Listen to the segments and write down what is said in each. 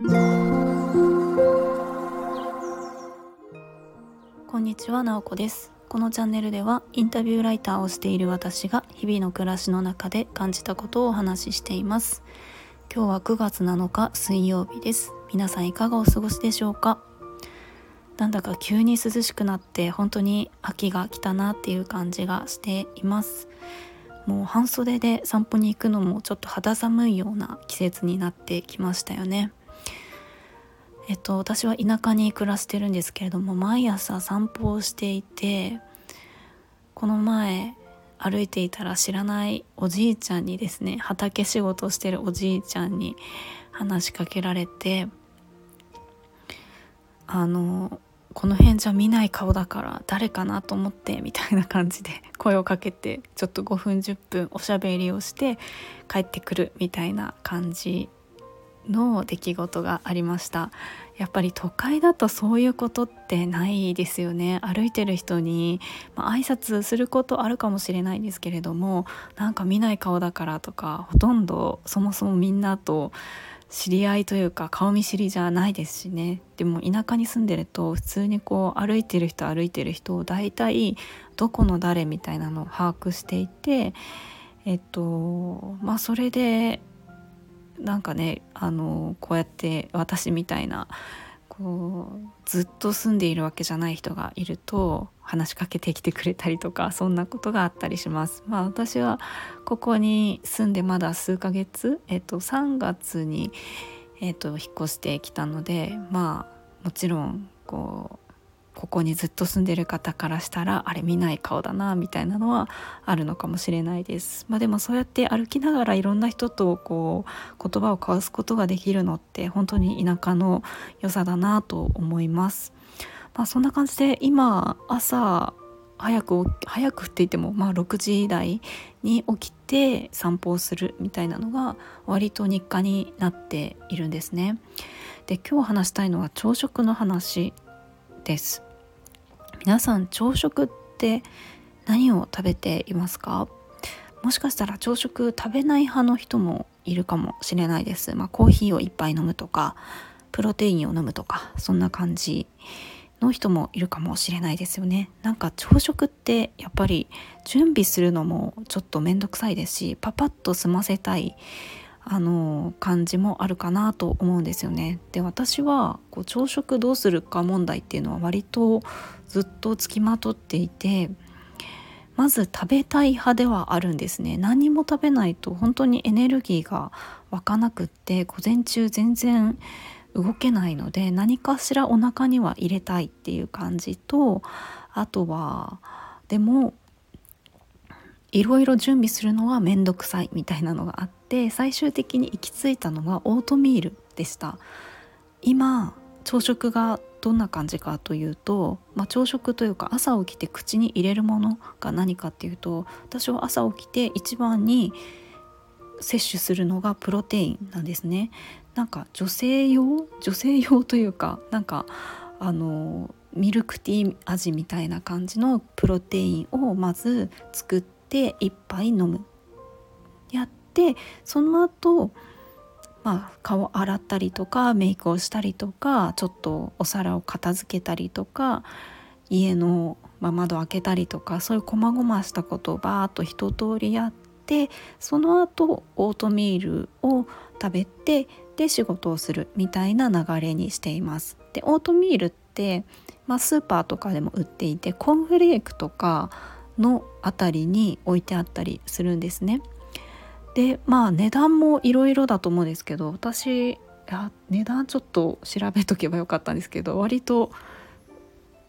こんにちは、なおこです。このチャンネルではインタビューライターをしている私が日々の暮らしの中で感じたことをお話ししています。今日は9月7日水曜日です。皆さんいかがお過ごしでしょうか？なんだか急に涼しくなって本当に秋が来たなっていう感じがしています。もう半袖で散歩に行くのもちょっと肌寒いような季節になってきましたよね。えっと、私は田舎に暮らしてるんですけれども毎朝散歩をしていてこの前歩いていたら知らないおじいちゃんにですね畑仕事してるおじいちゃんに話しかけられてあのこの辺じゃ見ない顔だから誰かなと思ってみたいな感じで声をかけてちょっと5分10分おしゃべりをして帰ってくるみたいな感じの出来事がありました。やっぱり都会だとそういうことってないですよね。歩いてる人に、まあ、挨拶することあるかもしれないですけれどもなんか見ない顔だからとかほとんどそもそもみんなと知り合いというか顔見知りじゃないですしね。でも田舎に住んでると普通にこう歩いてる人歩いてる人を大体どこの誰みたいなのを把握していてえっとまあそれでなんかねあのこうやって私みたいなこうずっと住んでいるわけじゃない人がいると話しかけてきてくれたりとかそんなことがあったりします。まあ私はここに住んでまだ数ヶ月、えっと、3月に、えっと、引っ越してきたのでまあもちろんこうここにずっと住んでる方からしたらあれ見ない顔だなみたいなのはあるのかもしれないです。まあ、でもそうやって歩きながらいろんな人とこう言葉を交わすことができるのって本当に田舎の良さだなと思います。まあ、そんな感じで今朝早く早くって言ってもまあ6時台に起きて散歩をするみたいなのが割と日課になっているんですね。で今日話したいのは朝食の話です。皆さん朝食って何を食べていますか？もしかしたら朝食食べない派の人もいるかもしれないです。まあ、コーヒーを一杯飲むとかプロテインを飲むとかそんな感じの人もいるかもしれないですよね。なんか朝食ってやっぱり準備するのもちょっと面倒くさいですしパパッと済ませたいあの感じもあるかなと思うんですよね。で私はこう朝食どうするか問題っていうのは割とずっとつきまとっていてまず食べたい派ではあるんですね。何も食べないと本当にエネルギーが湧かなくって午前中全然動けないので何かしらお腹には入れたいっていう感じとあとはでもいろいろ準備するのは面倒くさいみたいなのがあって最終的に行き着いたのがオートミールでした。今朝食がどんな感じかというと、まあ、朝食というか朝起きて口に入れるものが何かっていうと私は朝起きて一番に摂取するのがプロテインなんですね。なんか女性用？女性用というかなんかあのミルクティー味みたいな感じのプロテインをまず作って1杯飲むやってその後まあ顔洗ったりとかメイクをしたりとかちょっとお皿を片付けたりとか家の、まあ、窓開けたりとかそういう細々したことをバーッと一通りやってその後オートミールを食べてで仕事をするみたいな流れにしています。でオートミールって、まあ、スーパーとかでも売っていてコーンフレークとかのあたりに置いてあったりするんですね。でまあ値段もいろいろだと思うんですけど私値段ちょっと調べとけばよかったんですけど割と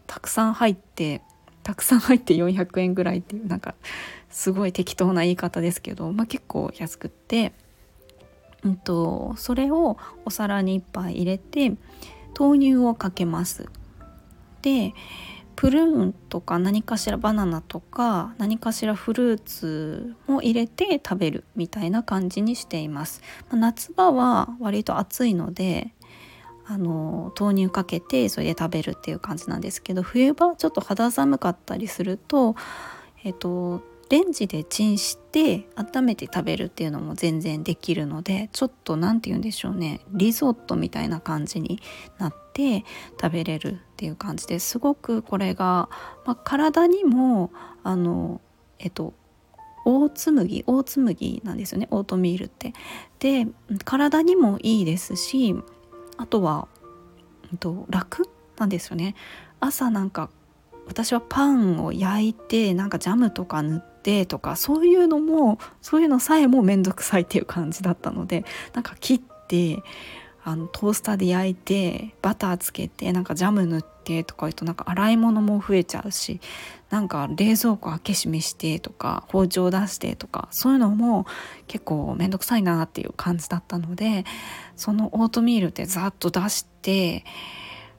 たくさん入ってたくさん入って400円ぐらいっていうなんかすごい適当な言い方ですけど、まあ、結構安くって、うんと、それをお皿に1杯入れて豆乳をかけます。でプルーンとか何かしらバナナとか何かしらフルーツも入れて食べるみたいな感じにしています。まあ、夏場は割と暑いのであの豆乳かけてそれで食べるっていう感じなんですけど冬場ちょっと肌寒かったりすると、えっと、レンジでチンして温めて食べるっていうのも全然できるのでちょっと何て言うんでしょうねリゾットみたいな感じになって食べれるっていう感じですごくこれが、まあ、体にもあのえっとオーツ麦オーツ麦なんですよねオートミールって。で体にもいいですしあとは、えっと、楽なんですよね。朝なんか私はパンを焼いてなんかジャムとか塗ってとかそういうのもそういうのさえも面倒くさいっていう感じだったのでなんか切ってあのトースターで焼いてバターつけてなんかジャム塗ってとか言うとなんか洗い物も増えちゃうしなんか冷蔵庫開け閉めしてとか包丁出してとかそういうのも結構面倒くさいなっていう感じだったのでそのオートミールってざっと出して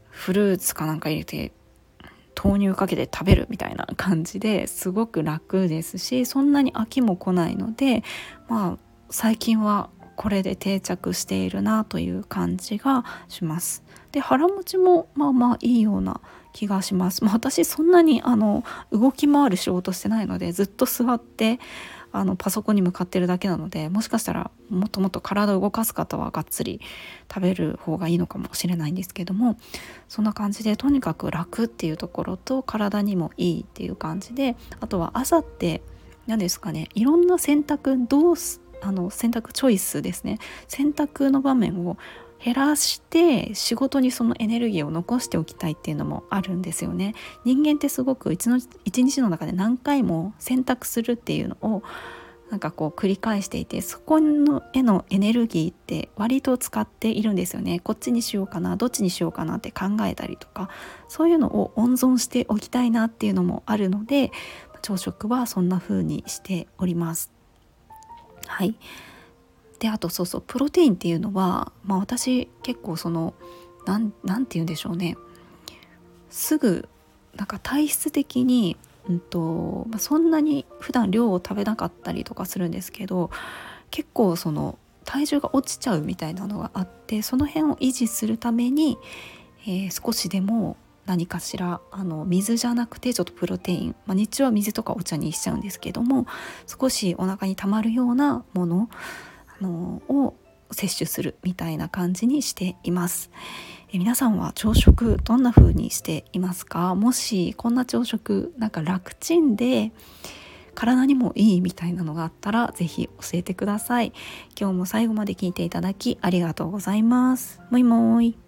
フルーツかなんか入れて豆乳かけて食べるみたいな感じですごく楽ですしそんなに飽きも来ないのでまあ最近はこれで定着しているなという感じがします。で腹持ちもまあまあいいような気がします。まあ、私そんなにあの動き回る仕事してないのでずっと座ってあのパソコンに向かってるだけなのでもしかしたらもっともっと体を動かす方はがっつり食べる方がいいのかもしれないんですけどもそんな感じでとにかく楽っていうところと体にもいいっていう感じであとは朝って何ですかねいろんな選択どうあの選択チョイスですね選択の場面を減らして仕事にそのエネルギーを残しておきたいっていうのもあるんですよね。人間ってすごく一日の中で何回も選択するっていうのをなんかこう繰り返していてそこのへのエネルギーって割と使っているんですよね。こっちにしようかなどっちにしようかなって考えたりとかそういうのを温存しておきたいなっていうのもあるので朝食はそんな風にしております。はい。であとそうそうプロテインっていうのは、まあ、私結構その何て言うんでしょうね。すぐなんか体質的に、うんとまあ、そんなに普段量を食べなかったりとかするんですけど結構その体重が落ちちゃうみたいなのがあってその辺を維持するために、えー、少しでも何かしらあの水じゃなくてちょっとプロテイン、まあ、日中は水とかお茶にしちゃうんですけども少しお腹にたまるようなもののを摂取するみたいな感じにしています。え皆さんは朝食どんな風にしていますか？もしこんな朝食なんか楽ちんで体にもいいみたいなのがあったら是非教えてください。今日も最後まで聞いていただきありがとうございます。もいもーい。